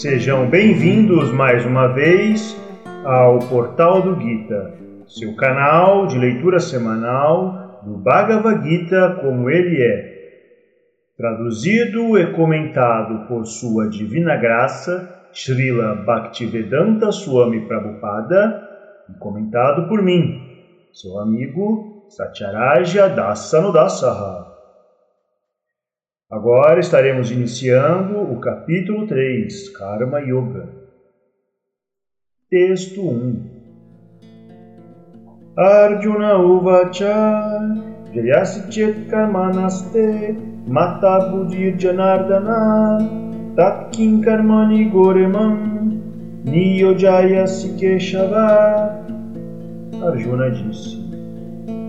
sejam bem-vindos mais uma vez ao Portal do Gita, seu canal de leitura semanal do Bhagavad Gita como ele é traduzido e comentado por Sua Divina Graça, Srila Bhaktivedanta Swami Prabhupada, e comentado por mim, seu amigo Satyaraja Dasanudasaha. Agora estaremos iniciando o capítulo 3, Karma Yoga. Texto 1 Arjuna Uvacha Jayasi Chet Karmanaste Mata Budir Janardana Tatkin Karmani Goremam Niyojaya Sikeshava Arjuna disse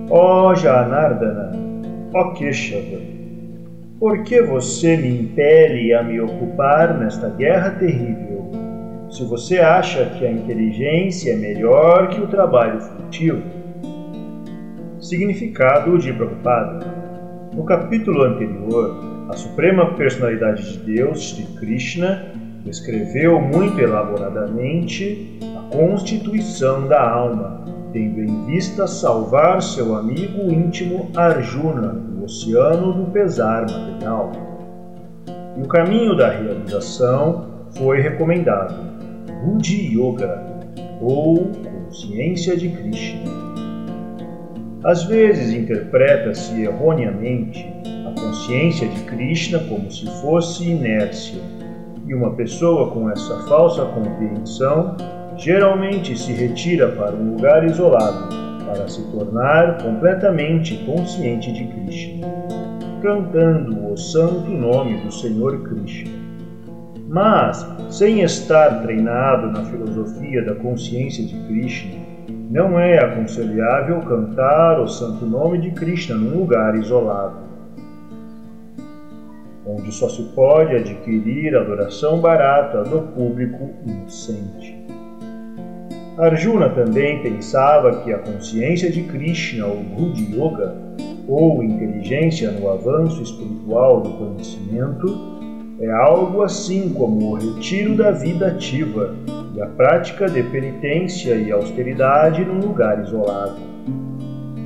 Ó oh Janardana, ó oh Keshava, por que você me impele a me ocupar nesta guerra terrível? Se você acha que a inteligência é melhor que o trabalho furtivo? Significado de Prabhupada no capítulo anterior, a Suprema Personalidade de Deus, Sri Krishna, descreveu muito elaboradamente a constituição da alma, tendo em vista salvar seu amigo íntimo Arjuna do oceano do pesar material. E o caminho da realização foi recomendado, Buddhi Yoga, ou consciência de Krishna. Às vezes interpreta-se erroneamente a consciência de Krishna como se fosse inércia, e uma pessoa com essa falsa compreensão geralmente se retira para um lugar isolado para se tornar completamente consciente de Krishna, cantando o santo nome do Senhor Krishna. Mas, sem estar treinado na filosofia da consciência de Krishna, não é aconselhável cantar o santo nome de Krishna num lugar isolado, onde só se pode adquirir adoração barata do público inocente. Arjuna também pensava que a consciência de Krishna, ou Buddhi Yoga, ou inteligência no avanço espiritual do conhecimento, é algo assim como o retiro da vida ativa e a prática de penitência e austeridade num lugar isolado.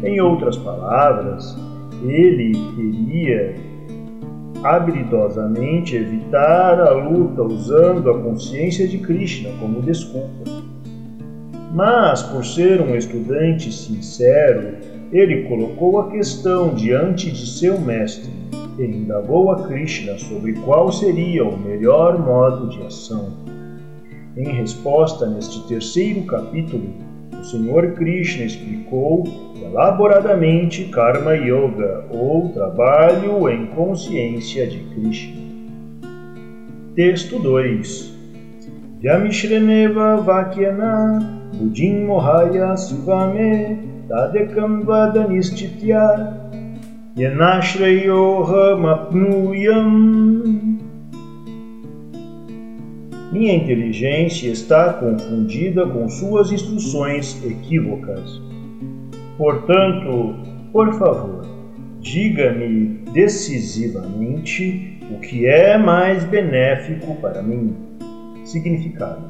Em outras palavras, ele queria habilidosamente evitar a luta usando a consciência de Krishna como desculpa. Mas, por ser um estudante sincero, ele colocou a questão diante de seu mestre e indagou a Krishna sobre qual seria o melhor modo de ação. Em resposta, neste terceiro capítulo, o Senhor Krishna explicou elaboradamente Karma Yoga, ou trabalho em consciência de Krishna. Texto 2 Vyamishreneva Vakyana Buddhim Mohaya Sivame Tadekam Vadanistitya Yanashrayohamapnuyam minha inteligência está confundida com suas instruções equívocas. Portanto, por favor, diga-me decisivamente o que é mais benéfico para mim. Significado: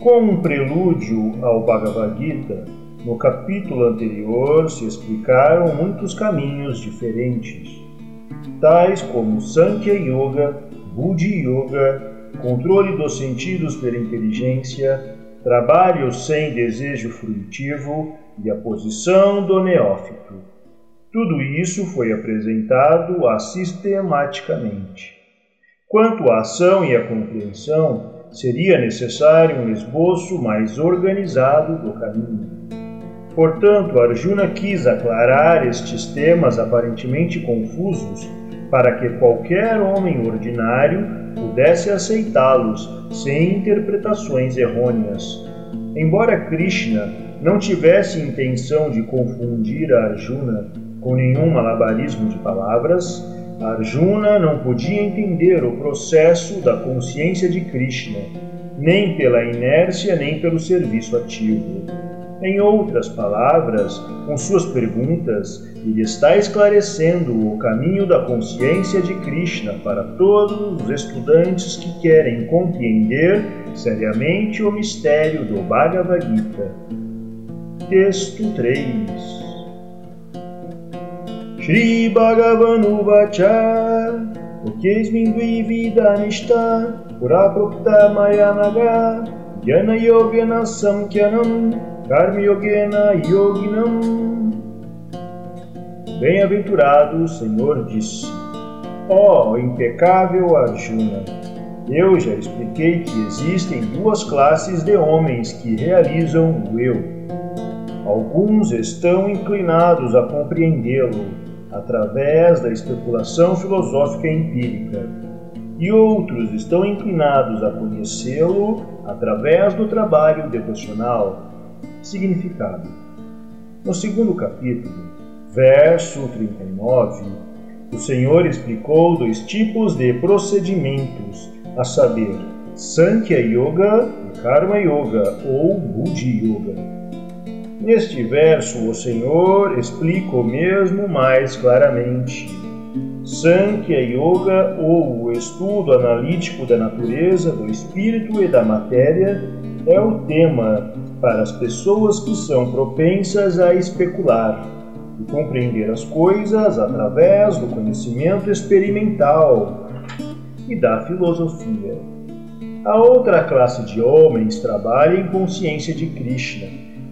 Com um prelúdio ao Bhagavad Gita, no capítulo anterior se explicaram muitos caminhos diferentes, tais como Sankhya Yoga, Buddhi Yoga controle dos sentidos pela inteligência, trabalho sem desejo frutivo e a posição do neófito. Tudo isso foi apresentado sistematicamente. Quanto à ação e à compreensão, seria necessário um esboço mais organizado do caminho. Portanto, Arjuna quis aclarar estes temas aparentemente confusos para que qualquer homem ordinário pudesse aceitá-los sem interpretações errôneas. Embora Krishna não tivesse intenção de confundir Arjuna com nenhum malabarismo de palavras, Arjuna não podia entender o processo da consciência de Krishna, nem pela inércia nem pelo serviço ativo. Em outras palavras, com suas perguntas, ele está esclarecendo o caminho da consciência de Krishna para todos os estudantes que querem compreender seriamente o mistério do Bhagavad Gita. Texto 3 Shri Bhagavan Uvacha Ukesmindui Vidanishta Purapukta Mayanaga Jnana Yogena Samkhyanam Karma Yogena Yoginam. Bem-aventurado o Senhor disse: Ó oh, impecável Arjuna, eu já expliquei que existem duas classes de homens que realizam o eu. Alguns estão inclinados a compreendê-lo através da especulação filosófica empírica, e outros estão inclinados a conhecê-lo através do trabalho devocional significado. No segundo capítulo, verso 39, o Senhor explicou dois tipos de procedimentos, a saber, Sankhya Yoga e Karma Yoga ou Buddhi Yoga. Neste verso, o Senhor explica o mesmo mais claramente. Sankhya Yoga, ou o estudo analítico da natureza, do espírito e da matéria, é o tema para as pessoas que são propensas a especular e compreender as coisas através do conhecimento experimental e da filosofia. A outra classe de homens trabalha em consciência de Krishna,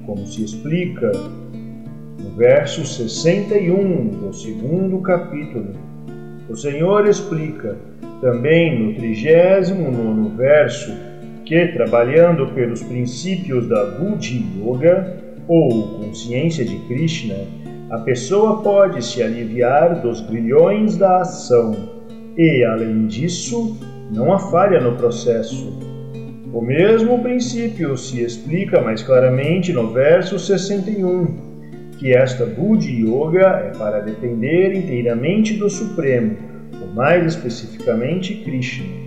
como se explica no verso 61 do segundo capítulo. O Senhor explica também no 39 verso que, trabalhando pelos princípios da Buddhi Yoga, ou consciência de Krishna, a pessoa pode se aliviar dos grilhões da ação e, além disso, não há falha no processo. O mesmo princípio se explica mais claramente no verso 61, que esta Buddhi Yoga é para depender inteiramente do Supremo, ou mais especificamente Krishna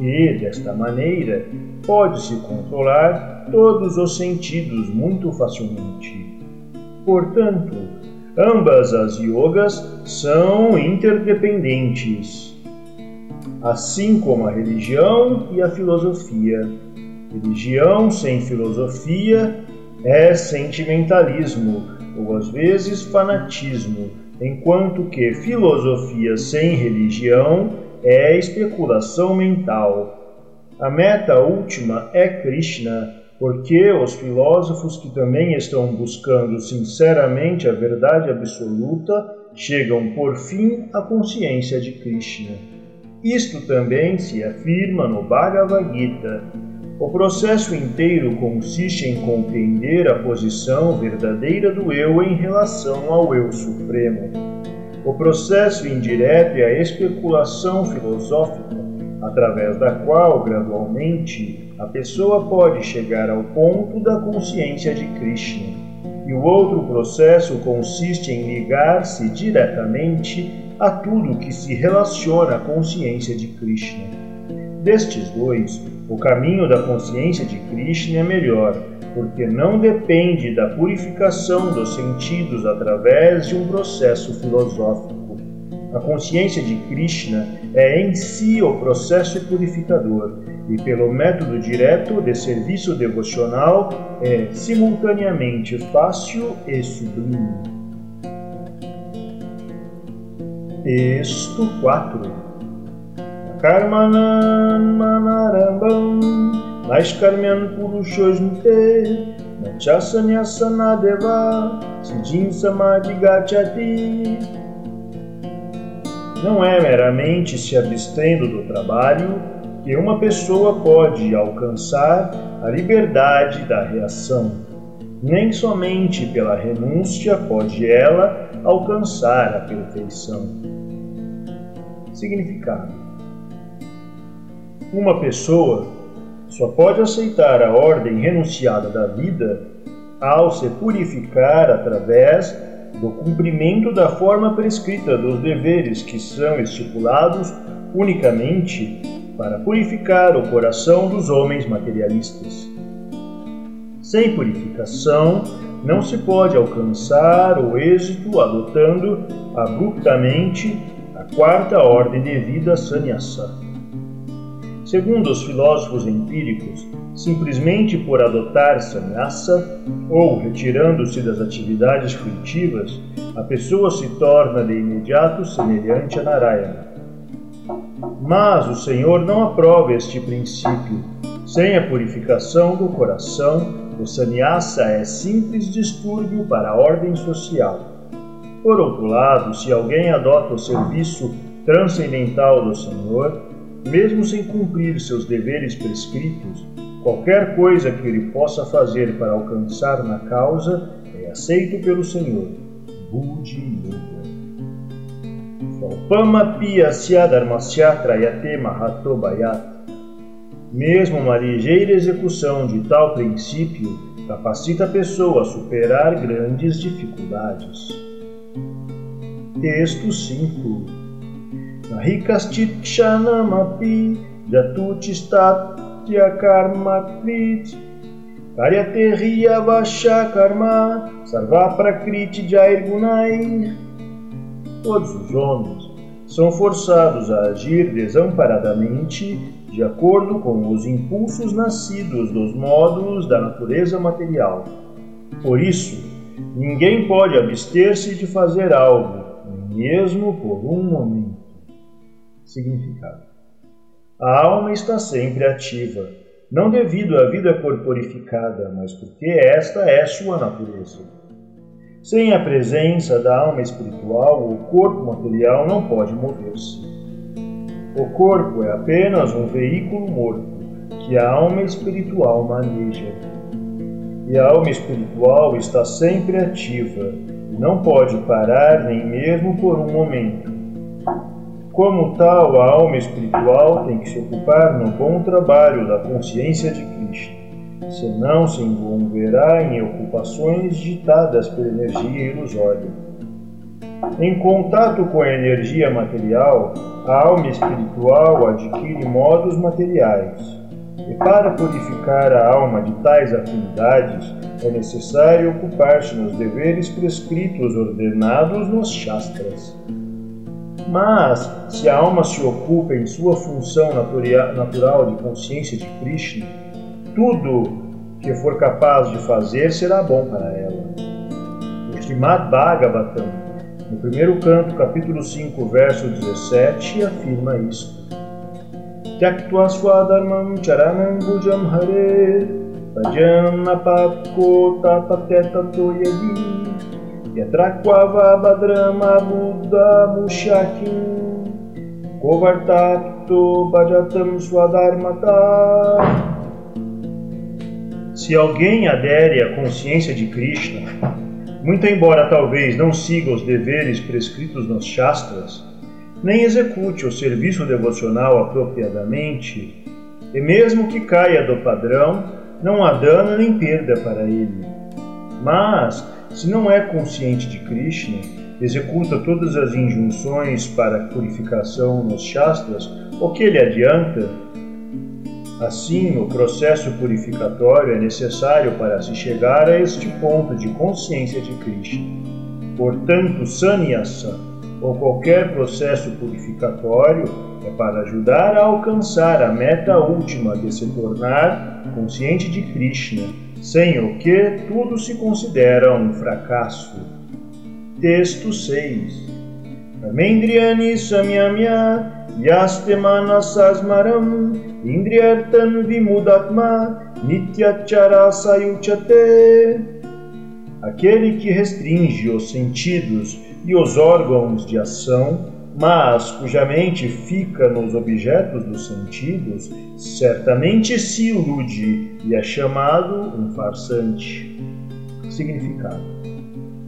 e, desta maneira, pode-se controlar todos os sentidos muito facilmente. Portanto, ambas as yogas são interdependentes, assim como a religião e a filosofia. Religião sem filosofia é sentimentalismo, ou às vezes fanatismo, enquanto que filosofia sem religião é especulação mental. A meta última é Krishna, porque os filósofos que também estão buscando sinceramente a verdade absoluta chegam por fim à consciência de Krishna. Isto também se afirma no Bhagavad Gita. O processo inteiro consiste em compreender a posição verdadeira do eu em relação ao eu supremo. O processo indireto é a especulação filosófica, através da qual, gradualmente, a pessoa pode chegar ao ponto da consciência de Krishna. E o outro processo consiste em ligar-se diretamente a tudo que se relaciona à consciência de Krishna. Destes dois, o caminho da consciência de Krishna é melhor, porque não depende da purificação dos sentidos através de um processo filosófico. A consciência de Krishna é em si o processo purificador e, pelo método direto de serviço devocional, é simultaneamente fácil e sublime. Texto 4 Karmanan Manarambam Naishkarmyan Purushosmite Nachasanyasana Siddhin Samadhi Gachati Não é meramente se abstendo do trabalho que uma pessoa pode alcançar a liberdade da reação. Nem somente pela renúncia pode ela alcançar a perfeição. Significado: Uma pessoa só pode aceitar a ordem renunciada da vida ao se purificar através do cumprimento da forma prescrita dos deveres que são estipulados unicamente para purificar o coração dos homens materialistas. Sem purificação, não se pode alcançar o êxito adotando abruptamente a quarta ordem de vida sannyasa. Segundo os filósofos empíricos, simplesmente por adotar sannyasa ou retirando-se das atividades frutivas, a pessoa se torna de imediato semelhante a Narayana. Mas o Senhor não aprova este princípio. Sem a purificação do coração, o sannyasa é simples distúrbio para a ordem social. Por outro lado, se alguém adota o serviço transcendental do Senhor, mesmo sem cumprir seus deveres prescritos, qualquer coisa que ele possa fazer para alcançar na causa é aceito pelo Senhor. Budi Yoga. Pama Pia Siadharmasya Trayate Mahato. Mesmo uma ligeira execução de tal princípio capacita a pessoa a superar grandes dificuldades. Texto 5 Nahikaschikshanamapi jatuchistatya karmakrit karyateriya vasha karma sarva prakriti jairgunai. Todos os homens são forçados a agir desamparadamente de acordo com os impulsos nascidos dos modos da natureza material. Por isso, ninguém pode abster-se de fazer algo, mesmo por um momento. Significado: A alma está sempre ativa, não devido à vida corporificada, mas porque esta é sua natureza. Sem a presença da alma espiritual, o corpo material não pode mover-se. O corpo é apenas um veículo morto que a alma espiritual maneja. E a alma espiritual está sempre ativa não pode parar nem mesmo por um momento. Como tal, a alma espiritual tem que se ocupar no bom trabalho da consciência de Krishna, senão se envolverá em ocupações ditadas pela energia ilusória. Em contato com a energia material, a alma espiritual adquire modos materiais. E para purificar a alma de tais afinidades, é necessário ocupar-se nos deveres prescritos ordenados nos Shastras. Mas, se a alma se ocupa em sua função natural de consciência de Krishna, tudo que for capaz de fazer será bom para ela. O Srimad Bhagavatam, no primeiro canto, capítulo 5, verso 17, afirma isto. Tyaktva swadharmam charanam bhujam hare bhajan apakko tapatetato yadi Yatrakvava Badrama Buddha Mushakim Kovartakto Bhajatam Swadharmata Se alguém adere à consciência de Krishna, muito embora talvez não siga os deveres prescritos nos Shastras, nem execute o serviço devocional apropriadamente, e mesmo que caia do padrão, não há dano nem perda para ele. Mas, se não é consciente de Krishna, executa todas as injunções para purificação nos Shastras, o que lhe adianta? Assim, o processo purificatório é necessário para se chegar a este ponto de consciência de Krishna. Portanto, sannyasa, ou qualquer processo purificatório, é para ajudar a alcançar a meta última de se tornar consciente de Krishna sem o que tudo se considera um fracasso. Texto 6 Ramendriani samyamya yastemana indriyartan vimudatma nityachara sayuchate Aquele que restringe os sentidos e os órgãos de ação mas cuja mente fica nos objetos dos sentidos, certamente se ilude e é chamado um farsante. Significado: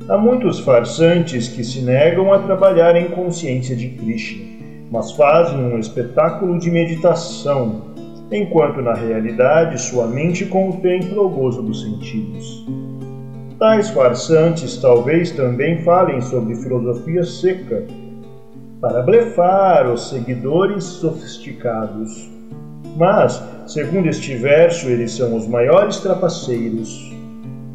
Há muitos farsantes que se negam a trabalhar em consciência de Krishna, mas fazem um espetáculo de meditação, enquanto na realidade sua mente contempla o gozo dos sentidos. Tais farsantes talvez também falem sobre filosofia seca para blefar os seguidores sofisticados. Mas, segundo este verso, eles são os maiores trapaceiros.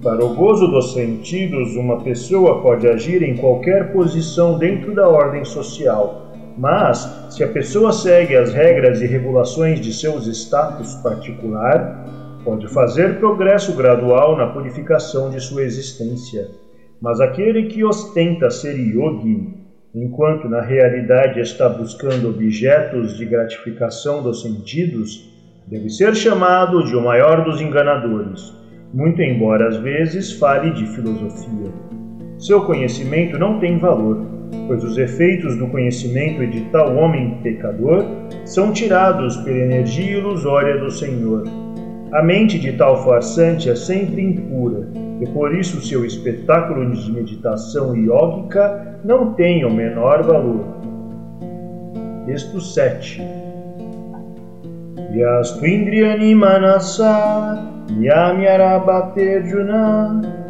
Para o gozo dos sentidos, uma pessoa pode agir em qualquer posição dentro da ordem social, mas, se a pessoa segue as regras e regulações de seus status particular, pode fazer progresso gradual na purificação de sua existência. Mas aquele que ostenta ser yogi, enquanto na realidade está buscando objetos de gratificação dos sentidos, deve ser chamado de o maior dos enganadores, muito embora às vezes fale de filosofia. Seu conhecimento não tem valor, pois os efeitos do conhecimento de tal homem pecador são tirados pela energia ilusória do Senhor. A mente de tal farsante é sempre impura, e por isso seu espetáculo de meditação iógica não tem o menor valor. Texto 7 Yastu Indriyani Manasa Yamyarabatejuna Karma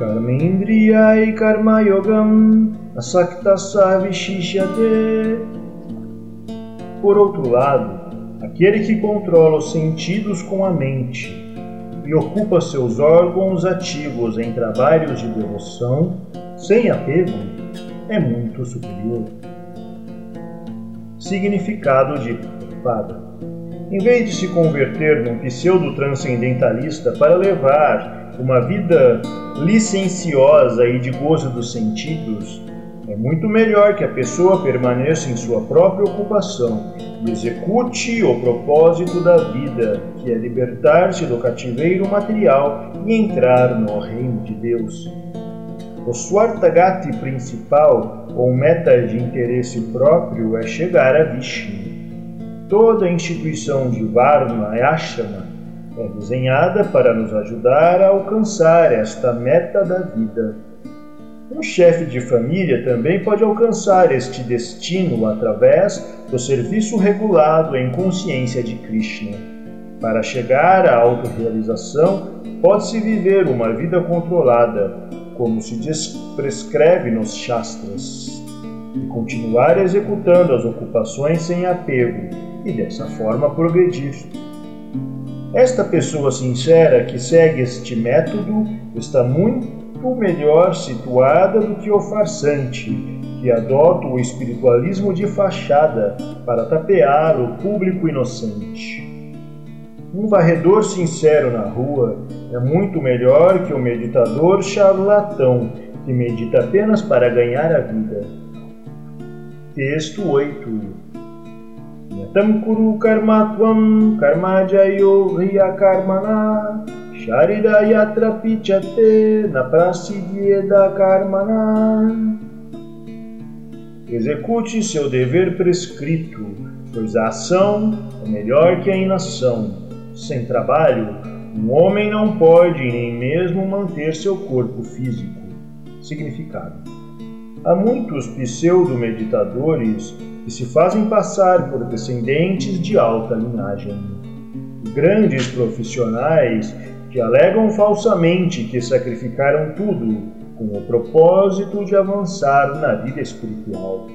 Indriyai Karma Yogam Asaktasa Vishishyate Por outro lado, aquele que controla os sentidos com a mente e ocupa seus órgãos ativos em trabalhos de devoção, sem apego, é muito superior. Significado de Pada. Em vez de se converter num pseudo-transcendentalista para levar uma vida licenciosa e de gozo dos sentidos, é muito melhor que a pessoa permaneça em sua própria ocupação e execute o propósito da vida, que é libertar-se do cativeiro material e entrar no reino de Deus. O Swartagati principal, ou meta de interesse próprio, é chegar a Vishnu. Toda instituição de Varma e Ashrama é desenhada para nos ajudar a alcançar esta meta da vida. Um chefe de família também pode alcançar este destino através do serviço regulado em consciência de Krishna. Para chegar à autorrealização, pode-se viver uma vida controlada, como se prescreve nos Shastras, e continuar executando as ocupações sem apego, e dessa forma progredir. Esta pessoa sincera que segue este método está muito melhor situada do que o farsante, que adota o espiritualismo de fachada para tapear o público inocente. Um varredor sincero na rua é muito melhor que o meditador charlatão que medita apenas para ganhar a vida. Texto 8 Yatam kuru karmatvam karmajayo riya karmana Sharida yatra pichate na prasidieda karmana. Execute seu dever prescrito, pois a ação é melhor que a inação. Sem trabalho, um homem não pode nem mesmo manter seu corpo físico. Significado: Há muitos pseudo-meditadores que se fazem passar por descendentes de alta linhagem. Grandes profissionais que alegam falsamente que sacrificaram tudo com o propósito de avançar na vida espiritual.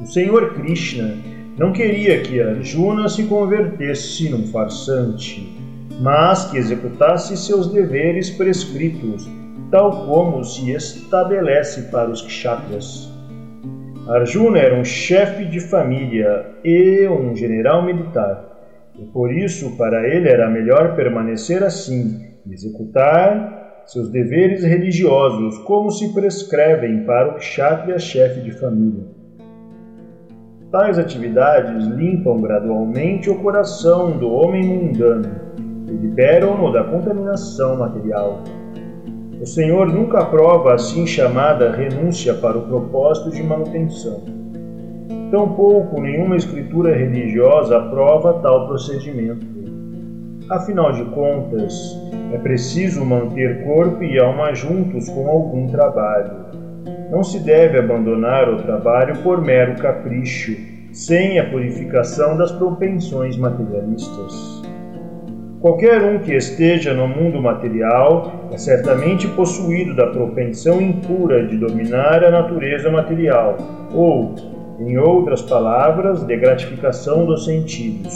O Senhor Krishna não queria que Arjuna se convertesse num farsante, mas que executasse seus deveres prescritos, tal como se estabelece para os kshatras. Arjuna era um chefe de família e um general militar e por isso para ele era melhor permanecer assim e executar seus deveres religiosos como se prescrevem para o kshatriya chefe de família. Tais atividades limpam gradualmente o coração do homem mundano e liberam-no da contaminação material. O Senhor nunca aprova assim chamada renúncia para o propósito de manutenção. Tampouco nenhuma escritura religiosa aprova tal procedimento. Afinal de contas, é preciso manter corpo e alma juntos com algum trabalho. Não se deve abandonar o trabalho por mero capricho, sem a purificação das propensões materialistas. Qualquer um que esteja no mundo material é certamente possuído da propensão impura de dominar a natureza material, ou, em outras palavras, de gratificação dos sentidos.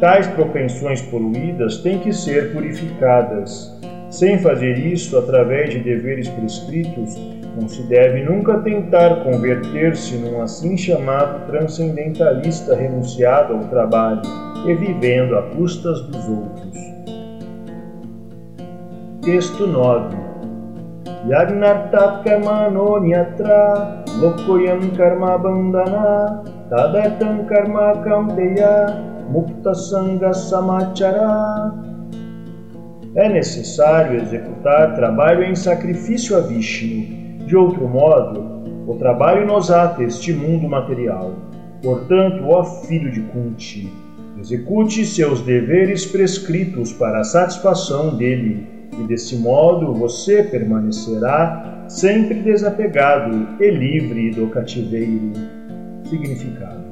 Tais propensões poluídas têm que ser purificadas. Sem fazer isso através de deveres prescritos, não se deve nunca tentar converter-se num assim chamado transcendentalista renunciado ao trabalho e vivendo a custas dos outros. Texto 9 Yagnartat karmano nyatra lokoyam karma bandana tadartam karma kamteya Mukta Sangha Samachara. É necessário executar trabalho em sacrifício a Vishnu. De outro modo, o trabalho nos ata este mundo material. Portanto, ó filho de Kunti, execute seus deveres prescritos para a satisfação dele, e desse modo você permanecerá sempre desapegado e livre do cativeiro. Significado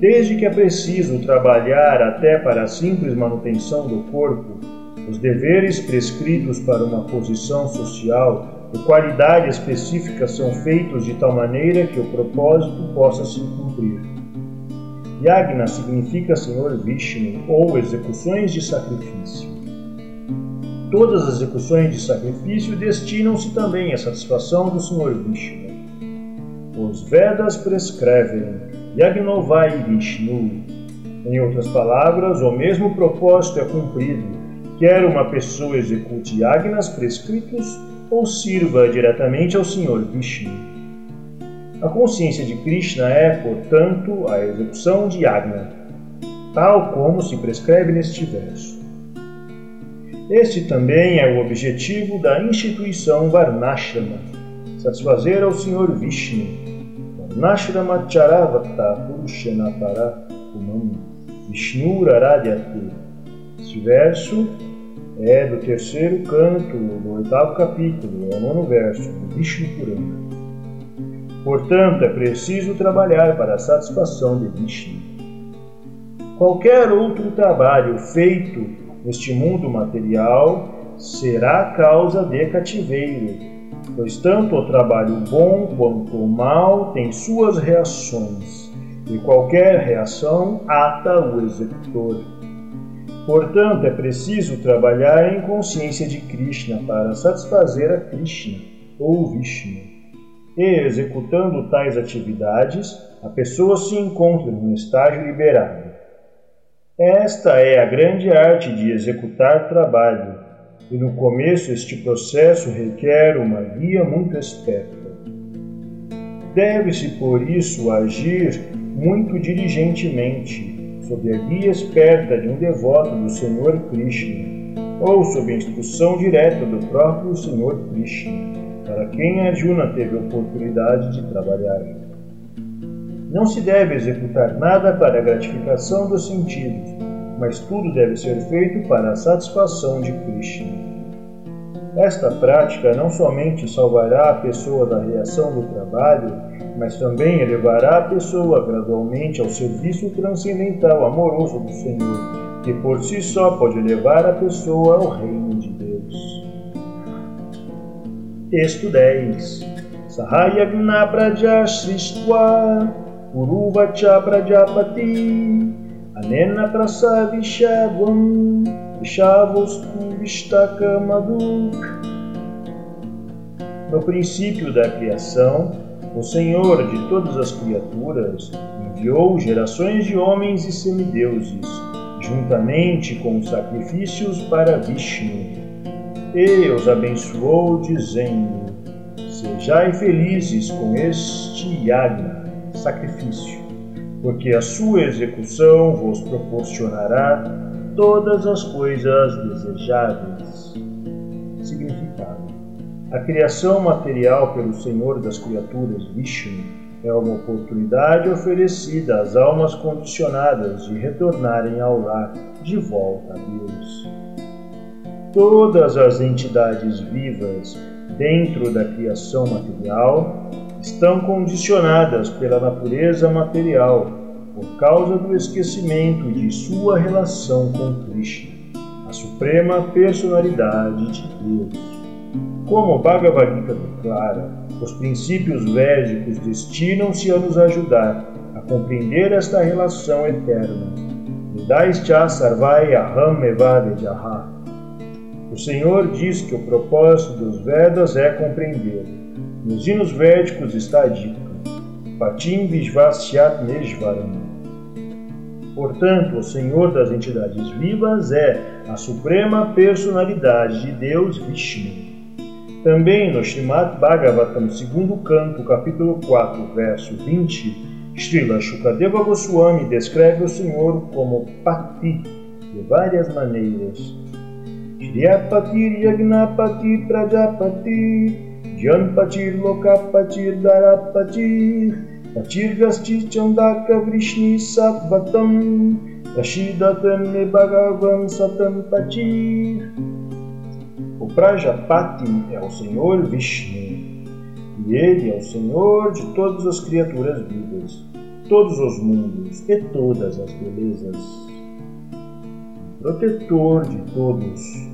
Desde que é preciso trabalhar até para a simples manutenção do corpo, os deveres prescritos para uma posição social e qualidade específica são feitos de tal maneira que o propósito possa se cumprir. Yagna significa Senhor Vishnu ou execuções de sacrifício. Todas as execuções de sacrifício destinam-se também à satisfação do Senhor Vishnu. Os Vedas prescrevem Yagnovai Vishnu. Em outras palavras, o mesmo propósito é cumprido, quer uma pessoa execute yagnas prescritos ou sirva diretamente ao Senhor Vishnu. A consciência de Krishna é, portanto, a execução de yagna, tal como se prescreve neste verso. Este também é o objetivo da instituição Varnashrama, satisfazer ao Senhor Vishnu, Nashramacharavata Purushanapara Kumam Vishnura Radyate. Este verso é do terceiro canto do oitavo capítulo, é o nono verso, do Vishnu Purana. Portanto, é preciso trabalhar para a satisfação de Vishnu. Qualquer outro trabalho feito neste mundo material será causa de cativeiro, pois tanto o trabalho bom quanto o mal tem suas reações, e qualquer reação ata o executor. Portanto, é preciso trabalhar em consciência de Krishna para satisfazer a Krishna ou Vishnu. E, executando tais atividades, a pessoa se encontra num estágio liberado. Esta é a grande arte de executar trabalho, e no começo este processo requer uma guia muito esperta. Deve-se, por isso, agir muito diligentemente, sob a guia esperta de um devoto do Senhor Krishna, ou sob a instrução direta do próprio Senhor Krishna, para quem Arjuna teve oportunidade de trabalhar. Não se deve executar nada para a gratificação dos sentidos, mas tudo deve ser feito para a satisfação de Krishna. Esta prática não somente salvará a pessoa da reação do trabalho, mas também elevará a pessoa gradualmente ao serviço transcendental amoroso do Senhor, que por si só pode levar a pessoa ao reino. Texto 10 Sahayagna Praja Srishtva Uruvacha Prajapati Anena Prasavishavam Vishavostu Vistakamaduk. No princípio da criação, o Senhor de todas as criaturas enviou gerações de homens e semideuses, juntamente com sacrifícios para Vishnu, e os abençoou, dizendo: Sejai felizes com este yagna, sacrifício, porque a sua execução vos proporcionará todas as coisas desejáveis. Significado A criação material pelo Senhor das criaturas, Vishnu, é uma oportunidade oferecida às almas condicionadas de retornarem ao lar, de volta a Deus. Todas as entidades vivas dentro da criação material estão condicionadas pela natureza material por causa do esquecimento de sua relação com Krishna, a suprema personalidade de Deus. Como o Bhagavad Gita declara, os princípios védicos destinam-se a nos ajudar a compreender esta relação eterna. Vedaischa sarvai aham evadejaha. O Senhor diz que o propósito dos Vedas é compreender. Nos hinos védicos está dito: Patim Vishvasyat Neshvaram. Portanto, o Senhor das entidades vivas é a suprema personalidade de Deus Vishnu. Também no Srimad Bhagavatam, segundo canto, capítulo 4, verso 20, Srila Shukadeva Goswami descreve o Senhor como Pati de várias maneiras. Shriyapatir Yagnapati Prajapati Janpatir Lokapatir Darapatir Patirgasti Chandaka Vrishni Sattvatam Kashidatam Bhagavan Satam O Prajapati é o Senhor Vishnu e ele é o Senhor de todas as criaturas vivas, todos os mundos e todas as belezas. Protetor de todos.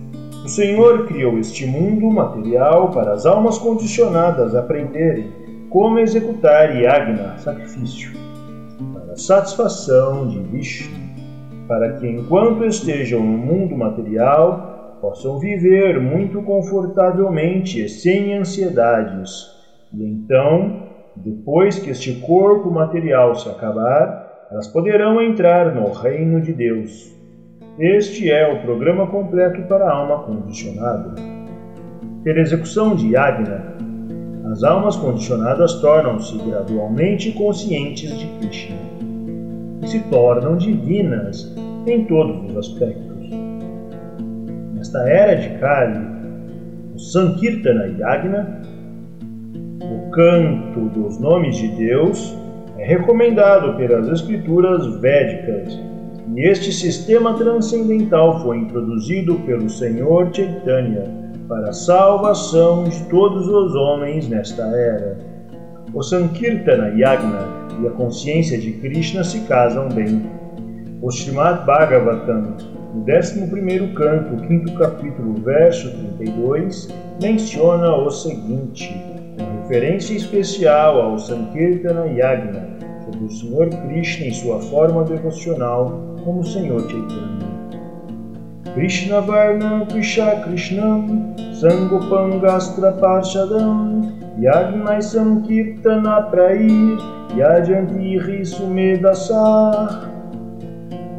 O Senhor criou este mundo material para as almas condicionadas aprenderem como executar yagna, sacrifício, para a satisfação de Vishnu, para que enquanto estejam no mundo material possam viver muito confortavelmente e sem ansiedades. E então, depois que este corpo material se acabar, elas poderão entrar no reino de Deus. Este é o programa completo para a alma condicionada. Pela execução de yagna, as almas condicionadas tornam-se gradualmente conscientes de Krishna e se tornam divinas em todos os aspectos. Nesta era de Kali, o Sankirtana Yagna, o canto dos nomes de Deus, é recomendado pelas escrituras védicas este sistema transcendental foi introduzido pelo Senhor Chaitanya para a salvação de todos os homens nesta era. O Sankirtana Yagna e a consciência de Krishna se casam bem. O Srimad Bhagavatam, no 11 canto, 5 capítulo, verso 32, menciona o seguinte, com referência especial ao Sankirtana Yagna, sobre o Senhor Krishna em sua forma devocional como Senhor Chaitanya. Krishna Varna Krisha Krishnam Sangopangastra Parshadam Yagnai Sankirtana Prair Yajanti Risumedasar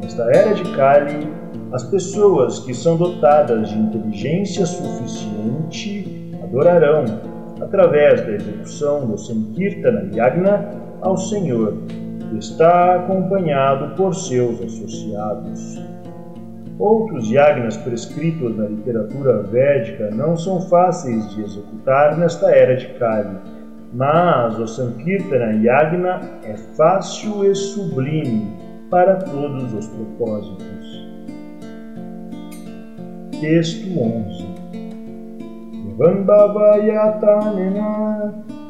Nesta era de Kali, as pessoas que são dotadas de inteligência suficiente adorarão, através da execução do Sankirtana Yagna, ao Senhor, está acompanhado por seus associados. Outros yagnas prescritos na literatura védica não são fáceis de executar nesta era de Kali, mas o Sankirtana Yagna é fácil e sublime para todos os propósitos. Texto 11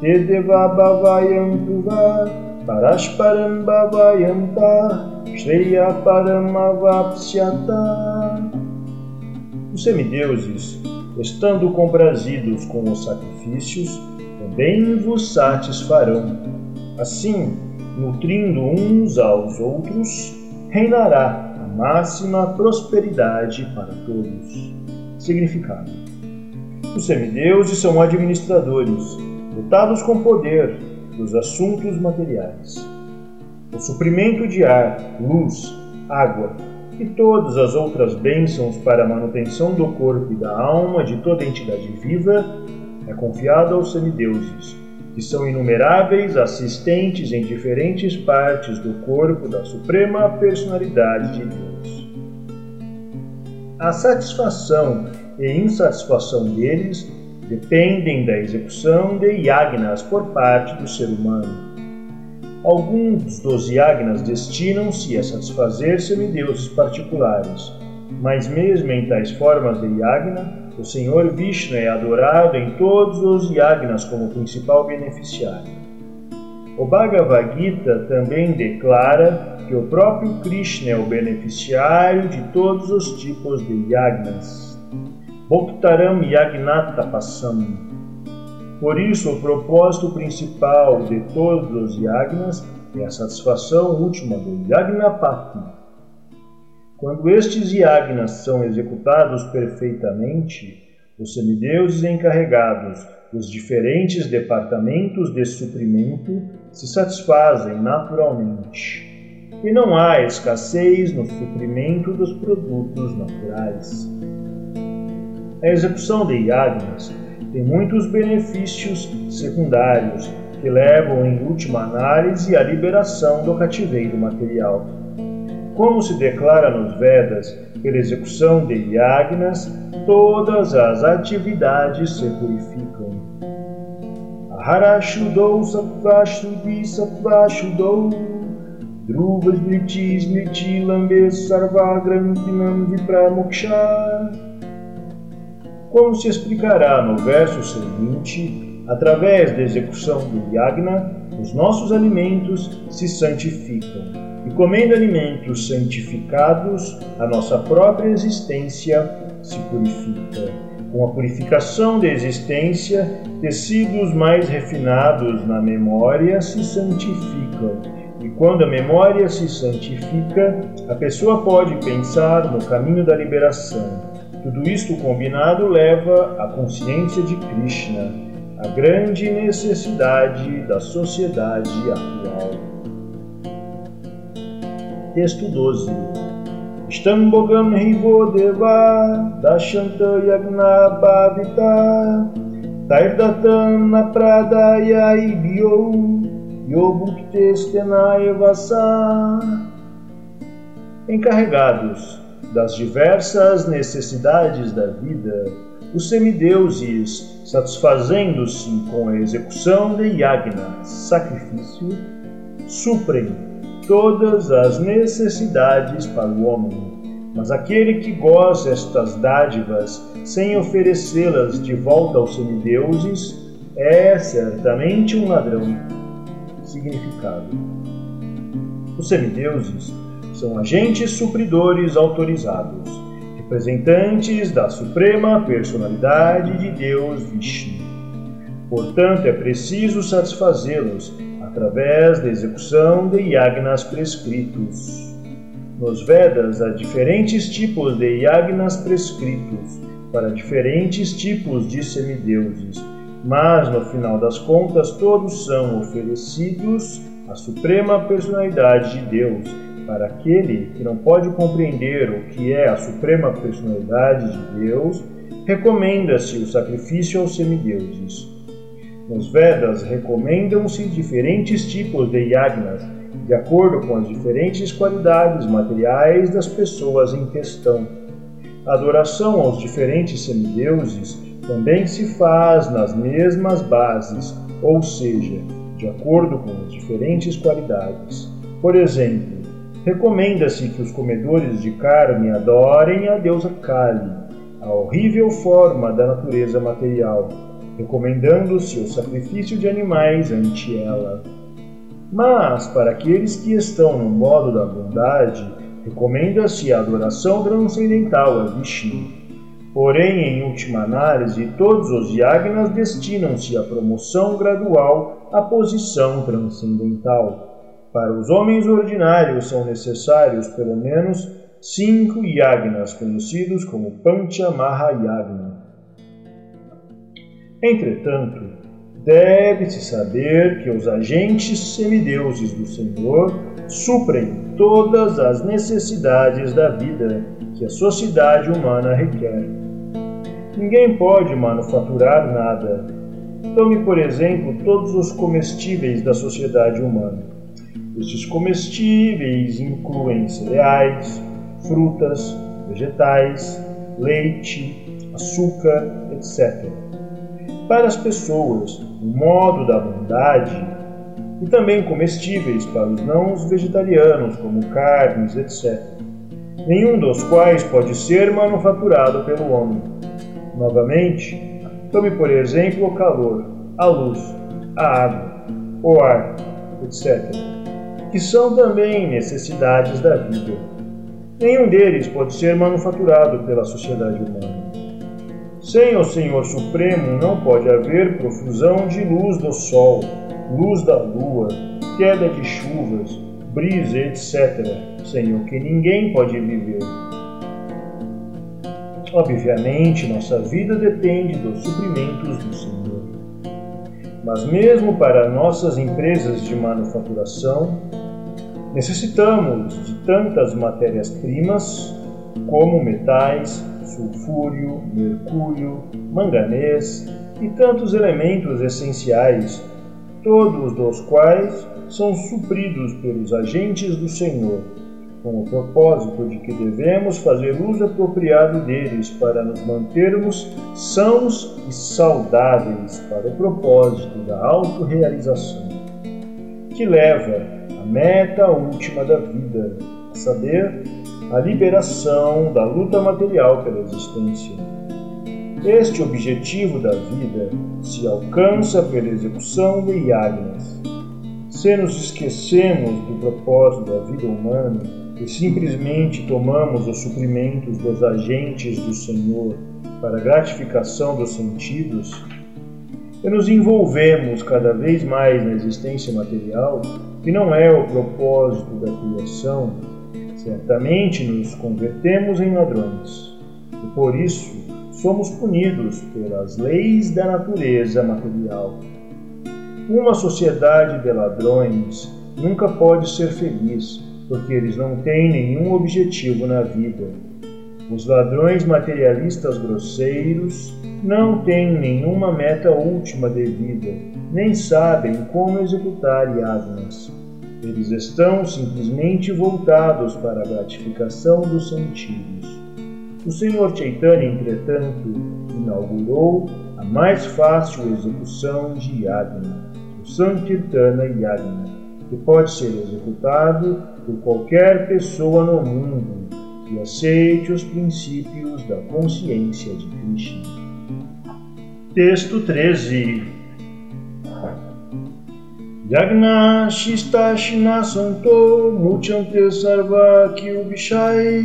Devambhavayatanena Tedevabhavayantuva Parasparam Bhavayanta Shreya Paramavapsyata. Os semideuses, estando comprazidos com os sacrifícios, também vos satisfarão. Assim, nutrindo uns aos outros, reinará a máxima prosperidade para todos. Significado: Os semideuses são administradores, dotados com poder dos assuntos materiais o suprimento de ar, luz, água e todas as outras bênçãos para a manutenção do corpo e da alma de toda entidade viva é confiado aos semideuses, que são inumeráveis assistentes em diferentes partes do corpo da suprema personalidade de Deus. A satisfação e insatisfação deles dependem da execução de yagnas por parte do ser humano. Alguns dos yagnas destinam-se a satisfazer semideuses particulares, mas mesmo em tais formas de yagna, o Senhor Vishnu é adorado em todos os yagnas como principal beneficiário. O Bhagavad Gita também declara que o próprio Krishna é o beneficiário de todos os tipos de yagnas. Bhaktaram Yagnatapasam por isso, o propósito principal de todos os yagnas é a satisfação última do yagnapati. Quando estes yagnas são executados perfeitamente, os semideuses encarregados dos diferentes departamentos de suprimento se satisfazem naturalmente. E não há escassez no suprimento dos produtos naturais. A execução de yagnas tem muitos benefícios secundários que levam, em última análise, à liberação do cativeiro material. Como se declara nos Vedas, pela execução de yagnas, todas as atividades se purificam. Aharashudou sattvashuddhi sattvashuddou Dhruva smriti smriti lambe sarvagrantinam vipramoksha como se explicará no verso seguinte, através da execução do yagna, os nossos alimentos se santificam, e comendo alimentos santificados, a nossa própria existência se purifica. Com a purificação da existência, tecidos mais refinados na memória se santificam. E quando a memória se santifica, a pessoa pode pensar no caminho da liberação tudo isto combinado leva à consciência de Krishna, a grande necessidade da sociedade atual. Texto 12 Stambogam Hivo Deva Dashanta Yagna Bhavita Tairdatam Napradaya Ibyo Yobhuktestena Evasa Encarregados das diversas necessidades da vida, os semideuses, satisfazendo-se com a execução de yagna, sacrifício, suprem todas as necessidades para o homem. Mas aquele que goza estas dádivas sem oferecê-las de volta aos semideuses é certamente um ladrão. Significado: Os semideuses são agentes supridores autorizados, representantes da Suprema Personalidade de Deus Vishnu. Portanto, é preciso satisfazê-los através da execução de yagnas prescritos. Nos Vedas há diferentes tipos de yagnas prescritos para diferentes tipos de semideuses, mas no final das contas todos são oferecidos à Suprema Personalidade de Deus para aquele que não pode compreender o que é a suprema personalidade de Deus, recomenda-se o sacrifício aos semideuses. Nos Vedas recomendam-se diferentes tipos de yagnas, de acordo com as diferentes qualidades materiais das pessoas em questão. A adoração aos diferentes semideuses também se faz nas mesmas bases, ou seja, de acordo com as diferentes qualidades. Por exemplo, Recomenda-se que os comedores de carne adorem a deusa Kali, a horrível forma da natureza material, recomendando-se o sacrifício de animais ante ela. Mas, para aqueles que estão no modo da bondade, recomenda-se a adoração transcendental a Vishnu. Porém, em última análise, todos os yagnas destinam-se à promoção gradual à posição transcendental. Para os homens ordinários são necessários pelo menos cinco yagnas, conhecidos como Pancha Mahayagna. Entretanto, deve-se saber que os agentes semideuses do Senhor suprem todas as necessidades da vida que a sociedade humana requer. Ninguém pode manufaturar nada. Tome, por exemplo, todos os comestíveis da sociedade humana. Estes comestíveis incluem cereais, frutas, vegetais, leite, açúcar, etc. para as pessoas, o modo da bondade, e também comestíveis para os não vegetarianos, como carnes, etc. Nenhum dos quais pode ser manufaturado pelo homem. Novamente, tome por exemplo o calor, a luz, a água, o ar, etc., que são também necessidades da vida. Nenhum deles pode ser manufaturado pela sociedade humana. Sem o Senhor Supremo não pode haver profusão de luz do sol, luz da lua, queda de chuvas, brisa, etc., sem o que ninguém pode viver. Obviamente, nossa vida depende dos suprimentos do Senhor. Mas, mesmo para nossas empresas de manufaturação, necessitamos de tantas matérias-primas como metais, sulfúrio, mercúrio, manganês e tantos elementos essenciais, todos dos quais são supridos pelos agentes do Senhor, com o propósito de que devemos fazer uso apropriado deles para nos mantermos sãos e saudáveis para o propósito da autorrealização, que leva meta última da vida, a saber, a liberação da luta material pela existência. Este objetivo da vida se alcança pela execução de yagnas. Se nos esquecemos do propósito da vida humana e simplesmente tomamos os suprimentos dos agentes do Senhor para gratificação dos sentidos, e nos envolvemos cada vez mais na existência material, que não é o propósito da criação, Certamente nos convertemos em ladrões, e por isso somos punidos pelas leis da natureza material. Uma sociedade de ladrões nunca pode ser feliz, porque eles não têm nenhum objetivo na vida. Os ladrões materialistas grosseiros não têm nenhuma meta última de vida, nem sabem como executar yagnas. Eles estão simplesmente voltados para a gratificação dos sentidos. O Senhor Chaitanya, entretanto, inaugurou a mais fácil execução de Yagna, o Sankirtana Yagna, que pode ser executado por qualquer pessoa no mundo que aceite os princípios da consciência de Krishna. Texto 13 Yagna Shista Shina Santo Muchante Sarva Kyubishai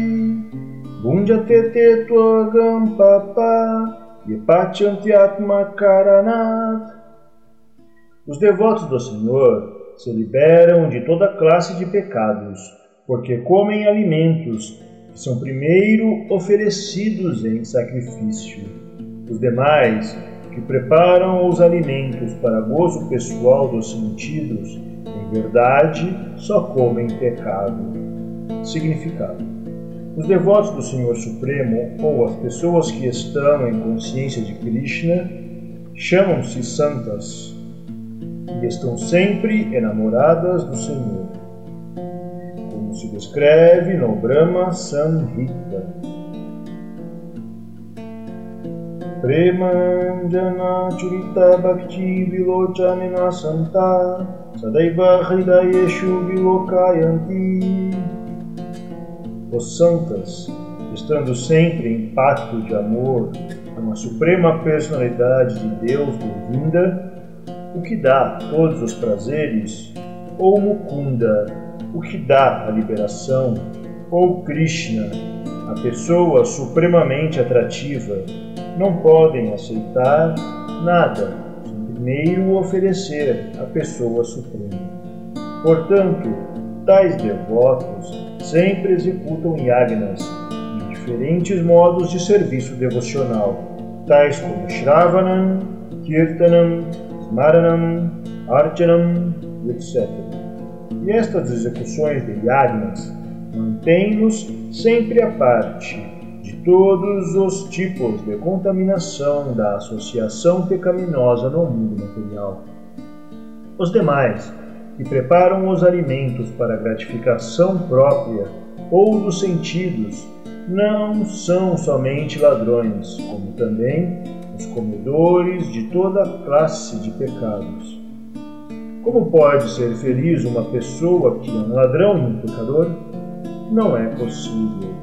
Bunjate Te Tvagam Papa Yepachanti Atma Karanat Os devotos do Senhor se liberam de toda classe de pecados, porque comem alimentos que são primeiro oferecidos em sacrifício. Os demais que preparam os alimentos para gozo pessoal dos sentidos, em verdade, só comem pecado. Significado: Os devotos do Senhor Supremo ou as pessoas que estão em consciência de Krishna chamam-se santas e estão sempre enamoradas do Senhor, como se descreve no Brahma Samhita. Premanjana Churita Bhakti Vilochanina Santa Sadaiva Hridayeshu Vilokayanti Os santas, estando sempre em pacto de amor com a suprema personalidade de Deus Govinda, o que dá todos os prazeres, ou Mukunda, o que dá a liberação, ou Krishna, a pessoa supremamente atrativa, não podem aceitar nada sem primeiro oferecer à pessoa suprema. Portanto, tais devotos sempre executam yagnas em diferentes modos de serviço devocional, tais como Shravanam, Kirtanam, Smaranam, Archanam, etc. E estas execuções de yagnas mantêm-nos sempre à parte todos os tipos de contaminação da associação pecaminosa no mundo material. Os demais, que preparam os alimentos para gratificação própria ou dos sentidos, não são somente ladrões, como também os comedores de toda classe de pecados. Como pode ser feliz uma pessoa que é um ladrão e um pecador? Não é possível.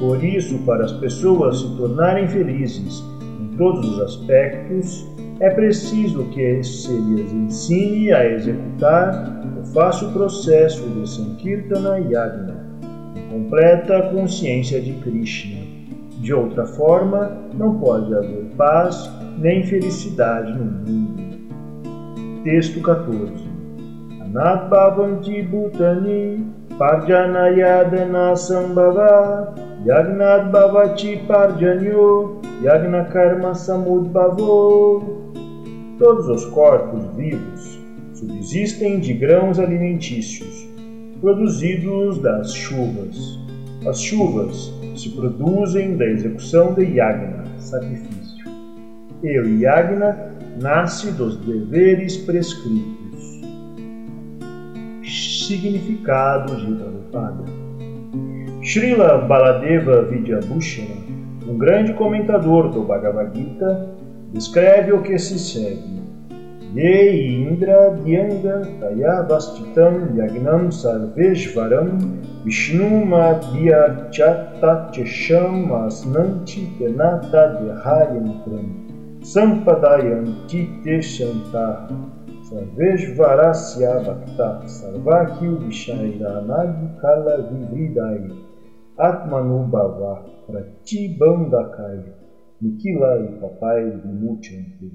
Por isso, para as pessoas se tornarem felizes em todos os aspectos, é preciso que se lhes ensine a executar o fácil processo de Sankirtana Yagna, completa consciência de Krishna. De outra forma, não pode haver paz nem felicidade no mundo. Texto 14. Anat Bhavanti Bhutani Parjanayadana Sambhava Yagnat Bhavati Parjanyo Yagna Karma Samudbhavo Todos os corpos vivos subsistem de grãos alimentícios produzidos das chuvas. As chuvas se produzem da execução de yagna, sacrifício. E o yagna nasce dos deveres prescritos. Significado de Prabhupada Srila Baladeva Vidyabhushana, um grande comentador do Bhagavad Gita, descreve o que se segue. Ye Indra Dyanga Taya Vastitam Yagnam Sarveshvaram Vishnu Madhya Chatta Chesham Asnanti Tenata Dehayantram Sampadayanti Teshantaha Sarveshvarasya Bhakta Sarvakyu Vishairanadi Kala Vivridai Atmanubhava Pratibandakaya Nikilai Papai Vimuchanti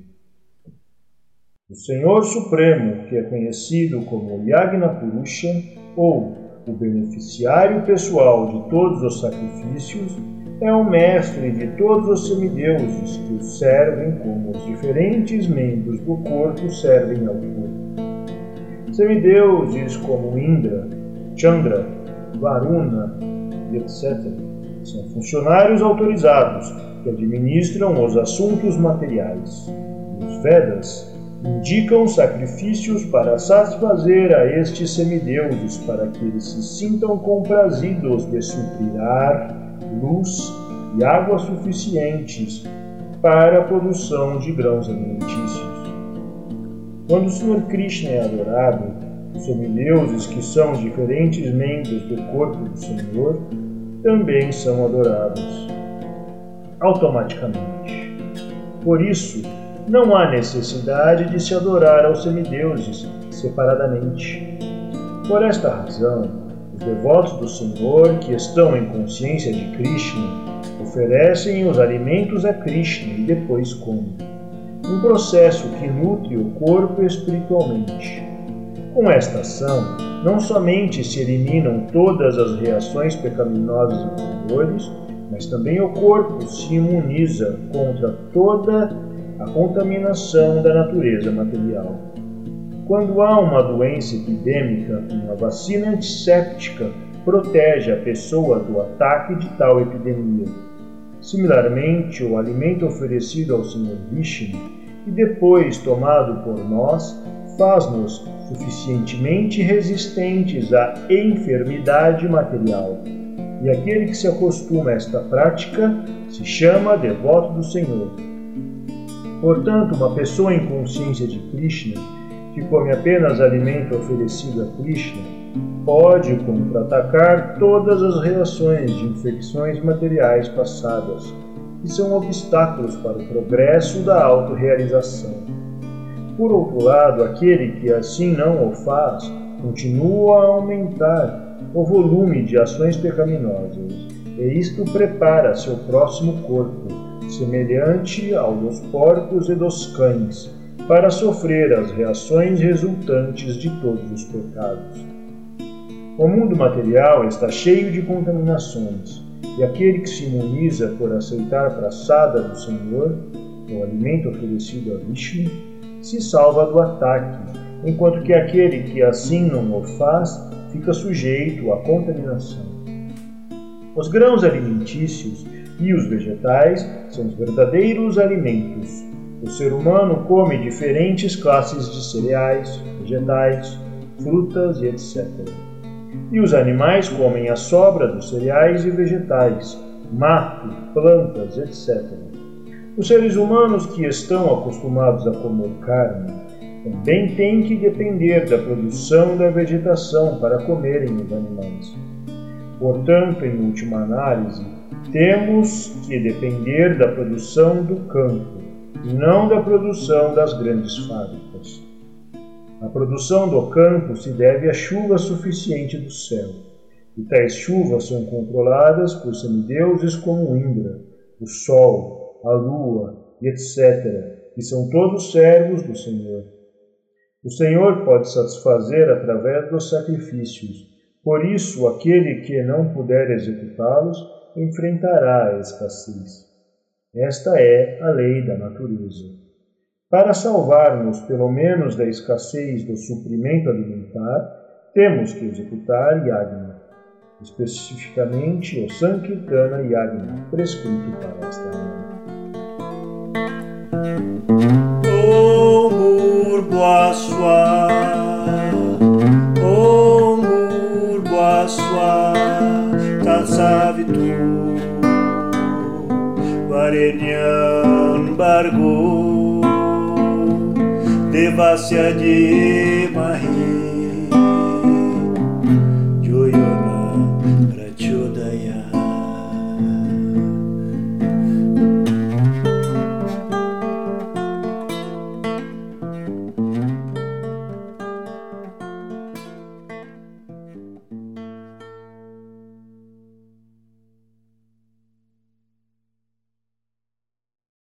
O Senhor Supremo, que é conhecido como Yagna Purusha, ou o beneficiário pessoal de todos os sacrifícios, é o mestre de todos os semideuses que o servem como os diferentes membros do corpo servem ao corpo. Semideuses como Indra, Chandra, Varuna e etc. são funcionários autorizados que administram os assuntos materiais. Os Vedas indicam sacrifícios para satisfazer a estes semideuses para que eles se sintam comprazidos de suprir ar, luz e água suficientes para a produção de grãos alimentícios. Quando o Senhor Krishna é adorado, semideuses, que são diferentes membros do corpo do Senhor, também são adorados automaticamente. Por isso, não há necessidade de se adorar aos semideuses separadamente. Por esta razão, os devotos do Senhor que estão em consciência de Krishna oferecem os alimentos a Krishna e depois comem. Um processo que nutre o corpo espiritualmente. Com esta ação, não somente se eliminam todas as reações pecaminosas anteriores, mas também o corpo se imuniza contra toda a contaminação da natureza material. Quando há uma doença epidêmica, uma vacina antisséptica protege a pessoa do ataque de tal epidemia. Similarmente, o alimento oferecido ao Senhor Vishnu e depois tomado por nós faz-nos suficientemente resistentes à enfermidade material. E aquele que se acostuma a esta prática se chama devoto do Senhor. Portanto, uma pessoa em consciência de Krishna que come apenas alimento oferecido a Krishna, pode contra-atacar todas as reações de infecções materiais passadas, que são obstáculos para o progresso da autorrealização. Por outro lado, aquele que assim não o faz, continua a aumentar o volume de ações pecaminosas, e isto prepara seu próximo corpo, semelhante ao dos porcos e dos cães, para sofrer as reações resultantes de todos os pecados. O mundo material está cheio de contaminações, e aquele que se imuniza por aceitar a praçada do Senhor, o alimento oferecido a Vishnu, se salva do ataque, enquanto que aquele que assim não o faz fica sujeito à contaminação. Os grãos alimentícios e os vegetais são os verdadeiros alimentos o ser humano come diferentes classes de cereais, vegetais, frutas e etc. E os animais comem a sobra dos cereais e vegetais, mato, plantas, etc. Os seres humanos que estão acostumados a comer carne também têm que depender da produção da vegetação para comerem os animais. Portanto, em última análise, temos que depender da produção do campo não da produção das grandes fábricas. A produção do campo se deve à chuva suficiente do céu, e tais chuvas são controladas por semideuses como Indra, o Sol, a Lua e etc., que são todos servos do Senhor. O Senhor pode satisfazer através dos sacrifícios, por isso aquele que não puder executá-los enfrentará a escassez. Esta é a lei da natureza. Para salvarmos pelo menos da escassez do suprimento alimentar, temos que executar yagna, especificamente o Sankirtana Yagna, prescrito para esta hora. Om Boaswa Om Boaswa Tatsavitu Varenyan Bargo Devasya de